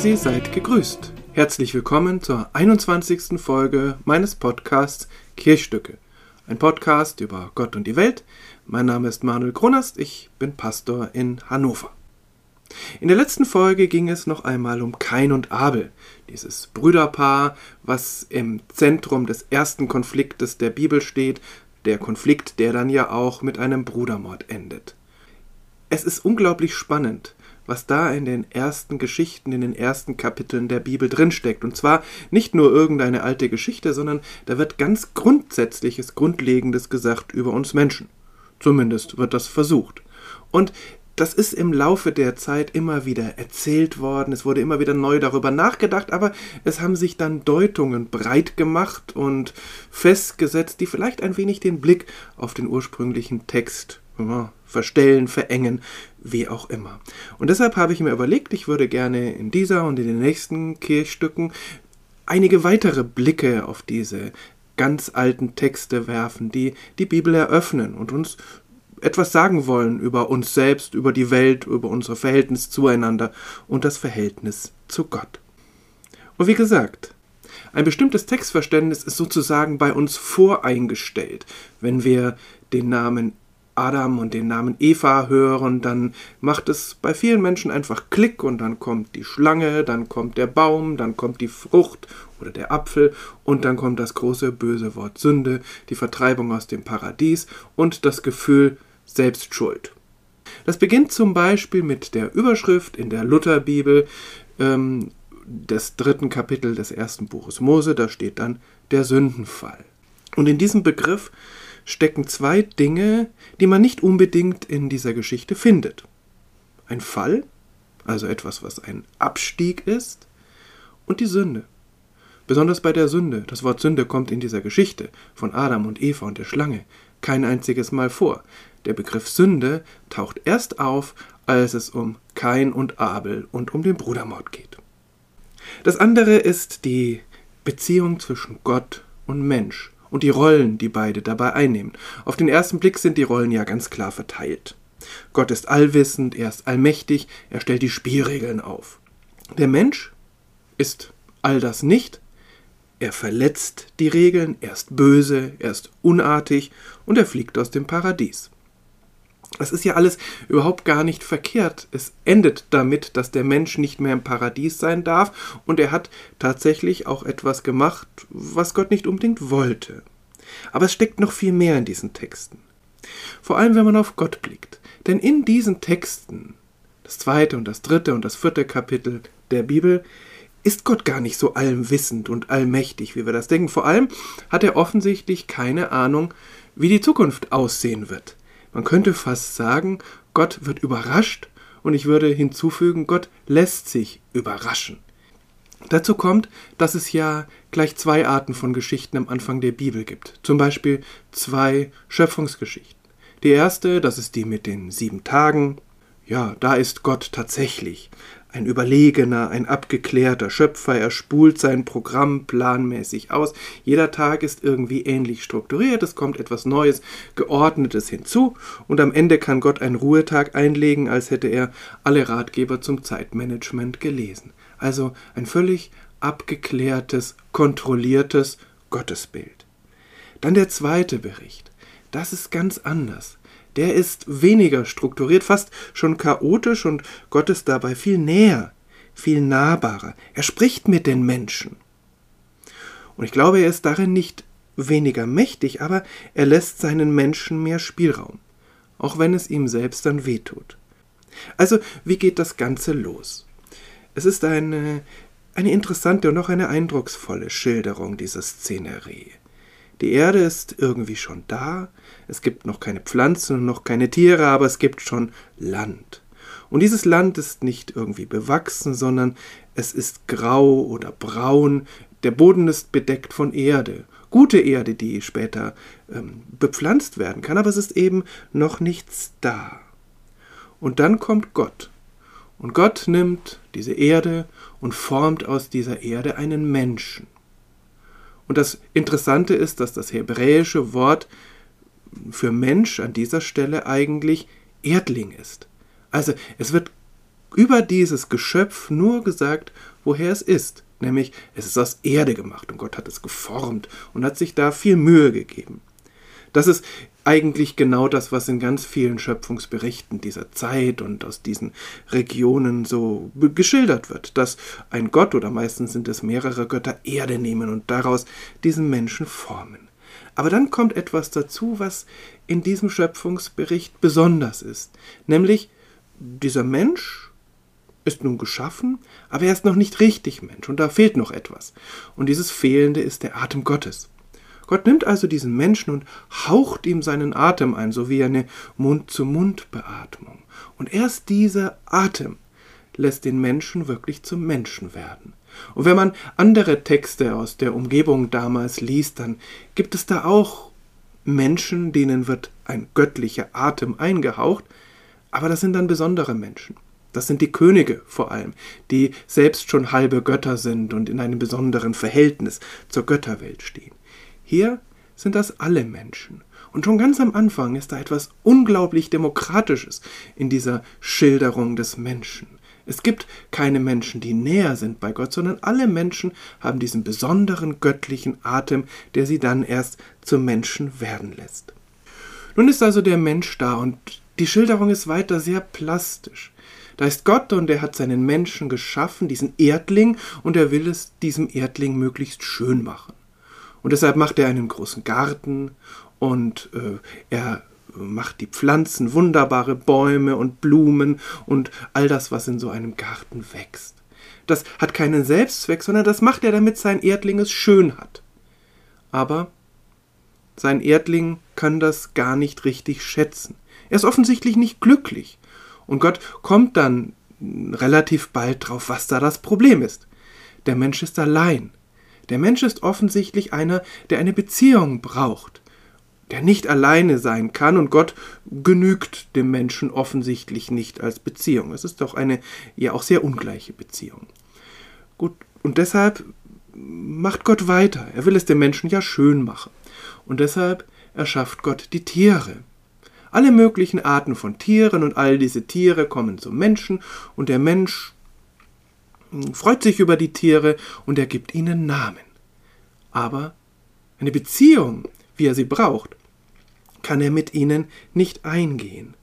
Sie, seid gegrüßt. Herzlich willkommen zur 21. Folge meines Podcasts Kirchstücke. Ein Podcast über Gott und die Welt. Mein Name ist Manuel Kronast, ich bin Pastor in Hannover. In der letzten Folge ging es noch einmal um Kain und Abel, dieses Brüderpaar, was im Zentrum des ersten Konfliktes der Bibel steht, der Konflikt, der dann ja auch mit einem Brudermord endet. Es ist unglaublich spannend, was da in den ersten Geschichten, in den ersten Kapiteln der Bibel drinsteckt. Und zwar nicht nur irgendeine alte Geschichte, sondern da wird ganz Grundsätzliches, Grundlegendes gesagt über uns Menschen. Zumindest wird das versucht. Und das ist im Laufe der Zeit immer wieder erzählt worden, es wurde immer wieder neu darüber nachgedacht, aber es haben sich dann Deutungen breit gemacht und festgesetzt, die vielleicht ein wenig den Blick auf den ursprünglichen Text verstellen, verengen, wie auch immer. Und deshalb habe ich mir überlegt, ich würde gerne in dieser und in den nächsten Kirchstücken einige weitere Blicke auf diese ganz alten Texte werfen, die die Bibel eröffnen und uns etwas sagen wollen über uns selbst, über die Welt, über unser Verhältnis zueinander und das Verhältnis zu Gott. Und wie gesagt, ein bestimmtes Textverständnis ist sozusagen bei uns voreingestellt. Wenn wir den Namen Adam und den Namen Eva hören, dann macht es bei vielen Menschen einfach Klick und dann kommt die Schlange, dann kommt der Baum, dann kommt die Frucht oder der Apfel und dann kommt das große böse Wort Sünde, die Vertreibung aus dem Paradies und das Gefühl, selbst schuld. Das beginnt zum Beispiel mit der Überschrift in der Lutherbibel ähm, des dritten Kapitel des ersten Buches Mose, da steht dann der Sündenfall. Und in diesem Begriff stecken zwei Dinge, die man nicht unbedingt in dieser Geschichte findet. Ein Fall, also etwas, was ein Abstieg ist, und die Sünde. Besonders bei der Sünde, das Wort Sünde kommt in dieser Geschichte von Adam und Eva und der Schlange kein einziges Mal vor. Der Begriff Sünde taucht erst auf, als es um Kain und Abel und um den Brudermord geht. Das andere ist die Beziehung zwischen Gott und Mensch und die Rollen, die beide dabei einnehmen. Auf den ersten Blick sind die Rollen ja ganz klar verteilt. Gott ist allwissend, er ist allmächtig, er stellt die Spielregeln auf. Der Mensch ist all das nicht, er verletzt die Regeln, er ist böse, er ist unartig und er fliegt aus dem Paradies. Das ist ja alles überhaupt gar nicht verkehrt. Es endet damit, dass der Mensch nicht mehr im Paradies sein darf und er hat tatsächlich auch etwas gemacht, was Gott nicht unbedingt wollte. Aber es steckt noch viel mehr in diesen Texten. Vor allem, wenn man auf Gott blickt. Denn in diesen Texten, das zweite und das dritte und das vierte Kapitel der Bibel, ist Gott gar nicht so allwissend und allmächtig, wie wir das denken. Vor allem hat er offensichtlich keine Ahnung, wie die Zukunft aussehen wird. Man könnte fast sagen, Gott wird überrascht und ich würde hinzufügen, Gott lässt sich überraschen. Dazu kommt, dass es ja gleich zwei Arten von Geschichten am Anfang der Bibel gibt. Zum Beispiel zwei Schöpfungsgeschichten. Die erste, das ist die mit den sieben Tagen. Ja, da ist Gott tatsächlich ein überlegener, ein abgeklärter Schöpfer, er spult sein Programm planmäßig aus. Jeder Tag ist irgendwie ähnlich strukturiert, es kommt etwas Neues, Geordnetes hinzu und am Ende kann Gott einen Ruhetag einlegen, als hätte er alle Ratgeber zum Zeitmanagement gelesen. Also ein völlig abgeklärtes, kontrolliertes Gottesbild. Dann der zweite Bericht. Das ist ganz anders der ist weniger strukturiert, fast schon chaotisch und Gott ist dabei viel näher, viel nahbarer. Er spricht mit den Menschen. Und ich glaube, er ist darin nicht weniger mächtig, aber er lässt seinen Menschen mehr Spielraum, auch wenn es ihm selbst dann wehtut. Also, wie geht das Ganze los? Es ist eine, eine interessante und auch eine eindrucksvolle Schilderung dieser Szenerie. Die Erde ist irgendwie schon da, es gibt noch keine Pflanzen und noch keine Tiere, aber es gibt schon Land. Und dieses Land ist nicht irgendwie bewachsen, sondern es ist grau oder braun, der Boden ist bedeckt von Erde, gute Erde, die später ähm, bepflanzt werden kann, aber es ist eben noch nichts da. Und dann kommt Gott. Und Gott nimmt diese Erde und formt aus dieser Erde einen Menschen. Und das Interessante ist, dass das hebräische Wort für Mensch an dieser Stelle eigentlich Erdling ist. Also es wird über dieses Geschöpf nur gesagt, woher es ist. Nämlich, es ist aus Erde gemacht und Gott hat es geformt und hat sich da viel Mühe gegeben. Das ist eigentlich genau das, was in ganz vielen Schöpfungsberichten dieser Zeit und aus diesen Regionen so geschildert wird, dass ein Gott oder meistens sind es mehrere Götter Erde nehmen und daraus diesen Menschen formen. Aber dann kommt etwas dazu, was in diesem Schöpfungsbericht besonders ist, nämlich dieser Mensch ist nun geschaffen, aber er ist noch nicht richtig Mensch und da fehlt noch etwas. Und dieses Fehlende ist der Atem Gottes. Gott nimmt also diesen Menschen und haucht ihm seinen Atem ein, so wie eine Mund-zu-Mund-Beatmung. Und erst dieser Atem lässt den Menschen wirklich zum Menschen werden. Und wenn man andere Texte aus der Umgebung damals liest, dann gibt es da auch Menschen, denen wird ein göttlicher Atem eingehaucht, aber das sind dann besondere Menschen. Das sind die Könige vor allem, die selbst schon halbe Götter sind und in einem besonderen Verhältnis zur Götterwelt stehen. Hier sind das alle Menschen. Und schon ganz am Anfang ist da etwas unglaublich Demokratisches in dieser Schilderung des Menschen. Es gibt keine Menschen, die näher sind bei Gott, sondern alle Menschen haben diesen besonderen göttlichen Atem, der sie dann erst zum Menschen werden lässt. Nun ist also der Mensch da und die Schilderung ist weiter sehr plastisch. Da ist Gott und er hat seinen Menschen geschaffen, diesen Erdling, und er will es diesem Erdling möglichst schön machen. Und deshalb macht er einen großen Garten und äh, er macht die Pflanzen, wunderbare Bäume und Blumen und all das, was in so einem Garten wächst. Das hat keinen Selbstzweck, sondern das macht er, damit sein Erdling es schön hat. Aber sein Erdling kann das gar nicht richtig schätzen. Er ist offensichtlich nicht glücklich. Und Gott kommt dann relativ bald drauf, was da das Problem ist. Der Mensch ist allein. Der Mensch ist offensichtlich einer, der eine Beziehung braucht, der nicht alleine sein kann und Gott genügt dem Menschen offensichtlich nicht als Beziehung. Es ist doch eine ja auch sehr ungleiche Beziehung. Gut, und deshalb macht Gott weiter. Er will es dem Menschen ja schön machen. Und deshalb erschafft Gott die Tiere. Alle möglichen Arten von Tieren und all diese Tiere kommen zum Menschen und der Mensch freut sich über die Tiere und er gibt ihnen Namen. Aber eine Beziehung, wie er sie braucht, kann er mit ihnen nicht eingehen.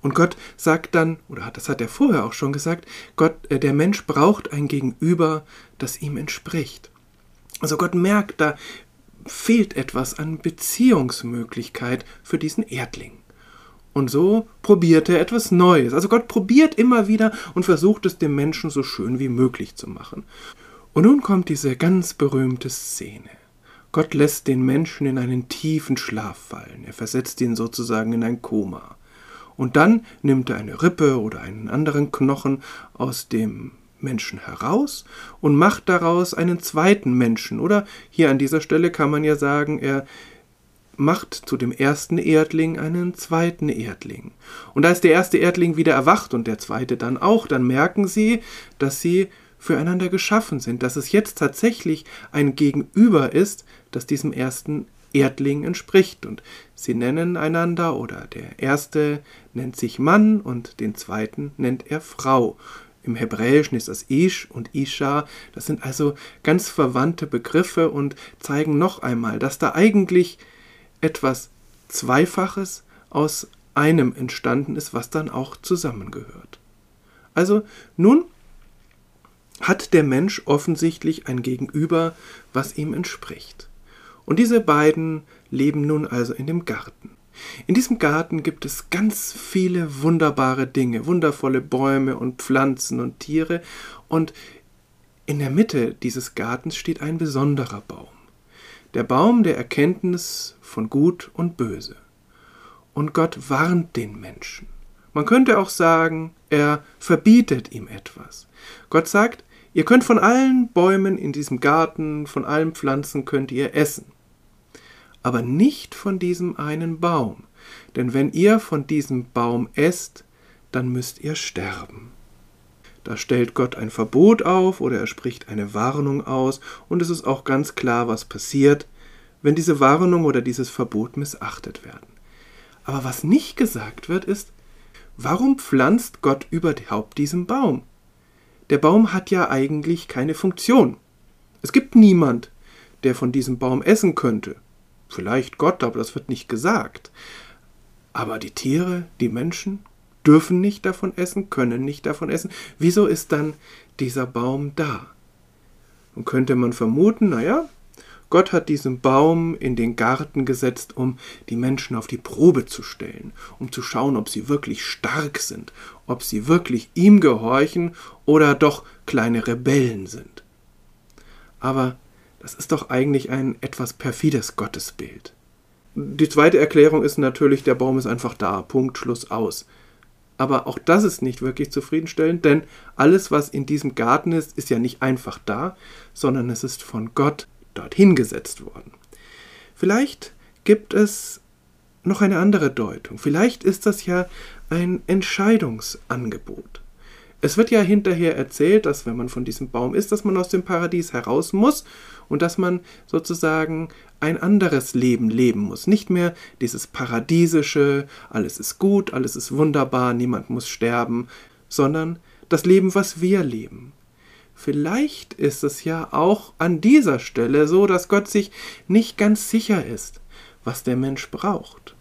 Und Gott sagt dann, oder das hat er vorher auch schon gesagt, Gott, äh, der Mensch braucht ein Gegenüber, das ihm entspricht. Also Gott merkt, da fehlt etwas an Beziehungsmöglichkeit für diesen Erdling. Und so probiert er etwas Neues. Also Gott probiert immer wieder und versucht es dem Menschen so schön wie möglich zu machen. Und nun kommt diese ganz berühmte Szene. Gott lässt den Menschen in einen tiefen Schlaf fallen. Er versetzt ihn sozusagen in ein Koma. Und dann nimmt er eine Rippe oder einen anderen Knochen aus dem Menschen heraus und macht daraus einen zweiten Menschen. Oder hier an dieser Stelle kann man ja sagen, er macht zu dem ersten Erdling einen zweiten Erdling. Und als der erste Erdling wieder erwacht und der zweite dann auch, dann merken sie, dass sie füreinander geschaffen sind, dass es jetzt tatsächlich ein Gegenüber ist, das diesem ersten Erdling entspricht. Und sie nennen einander oder der erste nennt sich Mann und den zweiten nennt er Frau. Im Hebräischen ist das Ish und Isha. Das sind also ganz verwandte Begriffe und zeigen noch einmal, dass da eigentlich etwas Zweifaches aus einem entstanden ist, was dann auch zusammengehört. Also nun hat der Mensch offensichtlich ein Gegenüber, was ihm entspricht. Und diese beiden leben nun also in dem Garten. In diesem Garten gibt es ganz viele wunderbare Dinge, wundervolle Bäume und Pflanzen und Tiere, und in der Mitte dieses Gartens steht ein besonderer Baum der Baum der Erkenntnis von Gut und Böse. Und Gott warnt den Menschen. Man könnte auch sagen, er verbietet ihm etwas. Gott sagt, ihr könnt von allen Bäumen in diesem Garten, von allen Pflanzen könnt ihr essen. Aber nicht von diesem einen Baum, denn wenn ihr von diesem Baum esst, dann müsst ihr sterben. Da stellt Gott ein Verbot auf oder er spricht eine Warnung aus und es ist auch ganz klar, was passiert, wenn diese Warnung oder dieses Verbot missachtet werden. Aber was nicht gesagt wird, ist, warum pflanzt Gott überhaupt diesen Baum? Der Baum hat ja eigentlich keine Funktion. Es gibt niemand, der von diesem Baum essen könnte. Vielleicht Gott, aber das wird nicht gesagt. Aber die Tiere, die Menschen dürfen nicht davon essen, können nicht davon essen. Wieso ist dann dieser Baum da? Und könnte man vermuten, naja, Gott hat diesen Baum in den Garten gesetzt, um die Menschen auf die Probe zu stellen, um zu schauen, ob sie wirklich stark sind, ob sie wirklich ihm gehorchen oder doch kleine Rebellen sind. Aber das ist doch eigentlich ein etwas perfides Gottesbild. Die zweite Erklärung ist natürlich, der Baum ist einfach da, Punkt, Schluss aus. Aber auch das ist nicht wirklich zufriedenstellend, denn alles, was in diesem Garten ist, ist ja nicht einfach da, sondern es ist von Gott dorthin gesetzt worden. Vielleicht gibt es noch eine andere Deutung. Vielleicht ist das ja ein Entscheidungsangebot. Es wird ja hinterher erzählt, dass wenn man von diesem Baum ist, dass man aus dem Paradies heraus muss und dass man sozusagen ein anderes Leben leben muss. Nicht mehr dieses paradiesische, alles ist gut, alles ist wunderbar, niemand muss sterben, sondern das Leben, was wir leben. Vielleicht ist es ja auch an dieser Stelle so, dass Gott sich nicht ganz sicher ist, was der Mensch braucht.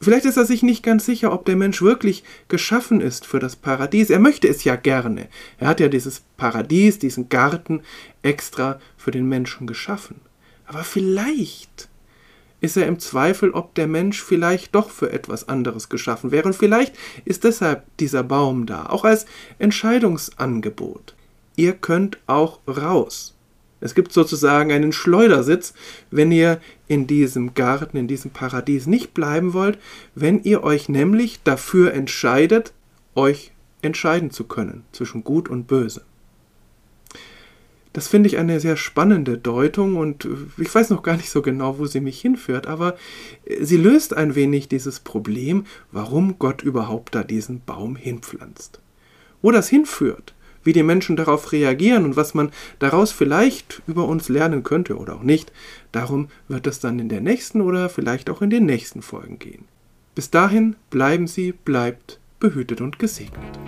Vielleicht ist er sich nicht ganz sicher, ob der Mensch wirklich geschaffen ist für das Paradies. Er möchte es ja gerne. Er hat ja dieses Paradies, diesen Garten extra für den Menschen geschaffen. Aber vielleicht ist er im Zweifel, ob der Mensch vielleicht doch für etwas anderes geschaffen wäre. Und vielleicht ist deshalb dieser Baum da, auch als Entscheidungsangebot ihr könnt auch raus. Es gibt sozusagen einen Schleudersitz, wenn ihr in diesem Garten, in diesem Paradies nicht bleiben wollt, wenn ihr euch nämlich dafür entscheidet, euch entscheiden zu können zwischen Gut und Böse. Das finde ich eine sehr spannende Deutung und ich weiß noch gar nicht so genau, wo sie mich hinführt, aber sie löst ein wenig dieses Problem, warum Gott überhaupt da diesen Baum hinpflanzt. Wo das hinführt, wie die Menschen darauf reagieren und was man daraus vielleicht über uns lernen könnte oder auch nicht. Darum wird es dann in der nächsten oder vielleicht auch in den nächsten Folgen gehen. Bis dahin bleiben Sie, bleibt behütet und gesegnet.